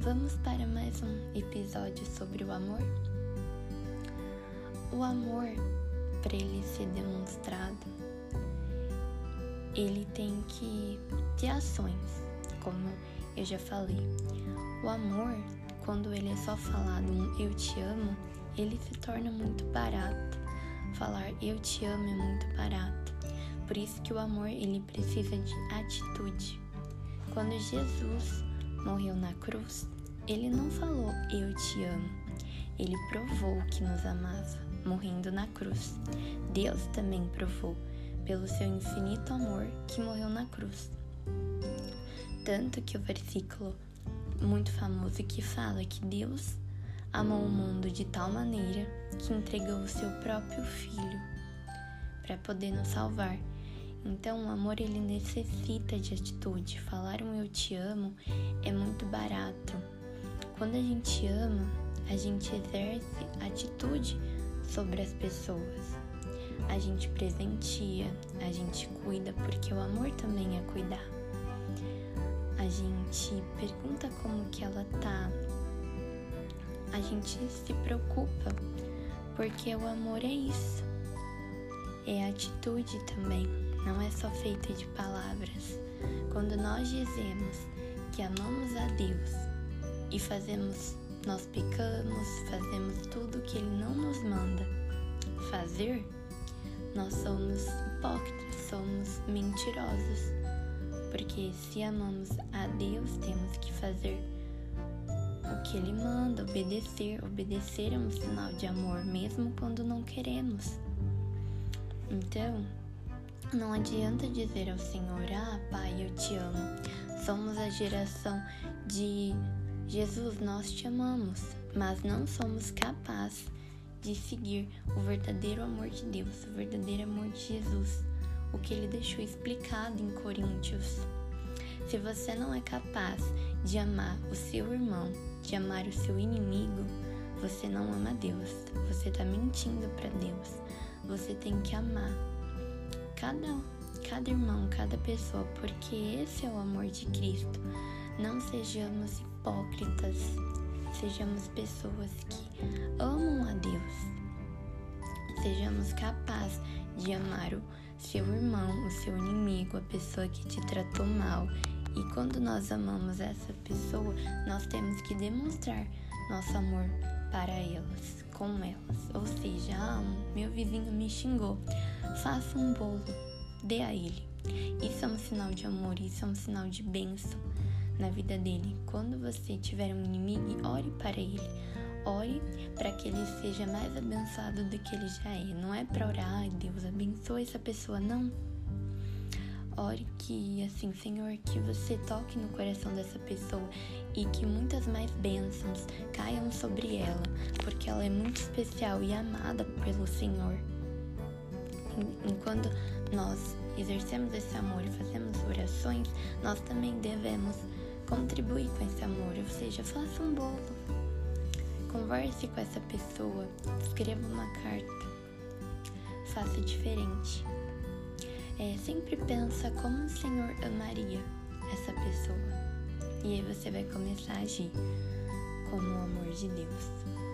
Vamos para mais um episódio sobre o amor? O amor, para ele ser demonstrado, ele tem que ter ações, como eu já falei. O amor, quando ele é só falado um eu te amo, ele se torna muito barato. Falar eu te amo é muito barato. Por isso que o amor ele precisa de atitude. Quando Jesus morreu na cruz, ele não falou eu te amo. Ele provou que nos amava, morrendo na cruz. Deus também provou, pelo seu infinito amor, que morreu na cruz. Tanto que o versículo muito famoso que fala que Deus amou o mundo de tal maneira que entregou o seu próprio filho para poder nos salvar. Então, o amor ele necessita de atitude. Falar um eu te amo é muito barato. Quando a gente ama, a gente exerce atitude sobre as pessoas. A gente presenteia, a gente cuida, porque o amor também é cuidar. A gente pergunta como que ela tá. A gente se preocupa, porque o amor é isso. É atitude também não é só feita de palavras. Quando nós dizemos que amamos a Deus e fazemos, nós pecamos, fazemos tudo que Ele não nos manda fazer, nós somos hipócritas, somos mentirosos. Porque se amamos a Deus, temos que fazer o que Ele manda, obedecer. Obedecer é um sinal de amor, mesmo quando não queremos. Então, não adianta dizer ao Senhor: Ah, Pai, eu te amo. Somos a geração de Jesus, nós te amamos, mas não somos capazes de seguir o verdadeiro amor de Deus, o verdadeiro amor de Jesus, o que ele deixou explicado em Coríntios. Se você não é capaz de amar o seu irmão, de amar o seu inimigo, você não ama Deus. Você está mentindo para Deus. Você tem que amar cada, cada irmão, cada pessoa, porque esse é o amor de Cristo. Não sejamos hipócritas, sejamos pessoas que amam a Deus. Sejamos capazes de amar o seu irmão, o seu inimigo, a pessoa que te tratou mal. E quando nós amamos essa pessoa, nós temos que demonstrar nosso amor para elas, com elas. Ou seja, ah, meu vizinho me xingou faça um bolo, dê a ele. Isso é um sinal de amor, isso é um sinal de bênção na vida dele. Quando você tiver um inimigo, ore para ele. Ore para que ele seja mais abençoado do que ele já é. Não é para orar, ai Deus, abençoe essa pessoa, não. Ore que, assim, Senhor, que você toque no coração dessa pessoa e que muitas mais bênçãos caiam sobre ela, porque ela é muito especial e amada pelo Senhor enquanto nós exercemos esse amor e fazemos orações, nós também devemos contribuir com esse amor, ou seja, faça um bolo, converse com essa pessoa, escreva uma carta, faça diferente. É, sempre pensa como o Senhor amaria essa pessoa. E aí você vai começar a agir como o amor de Deus.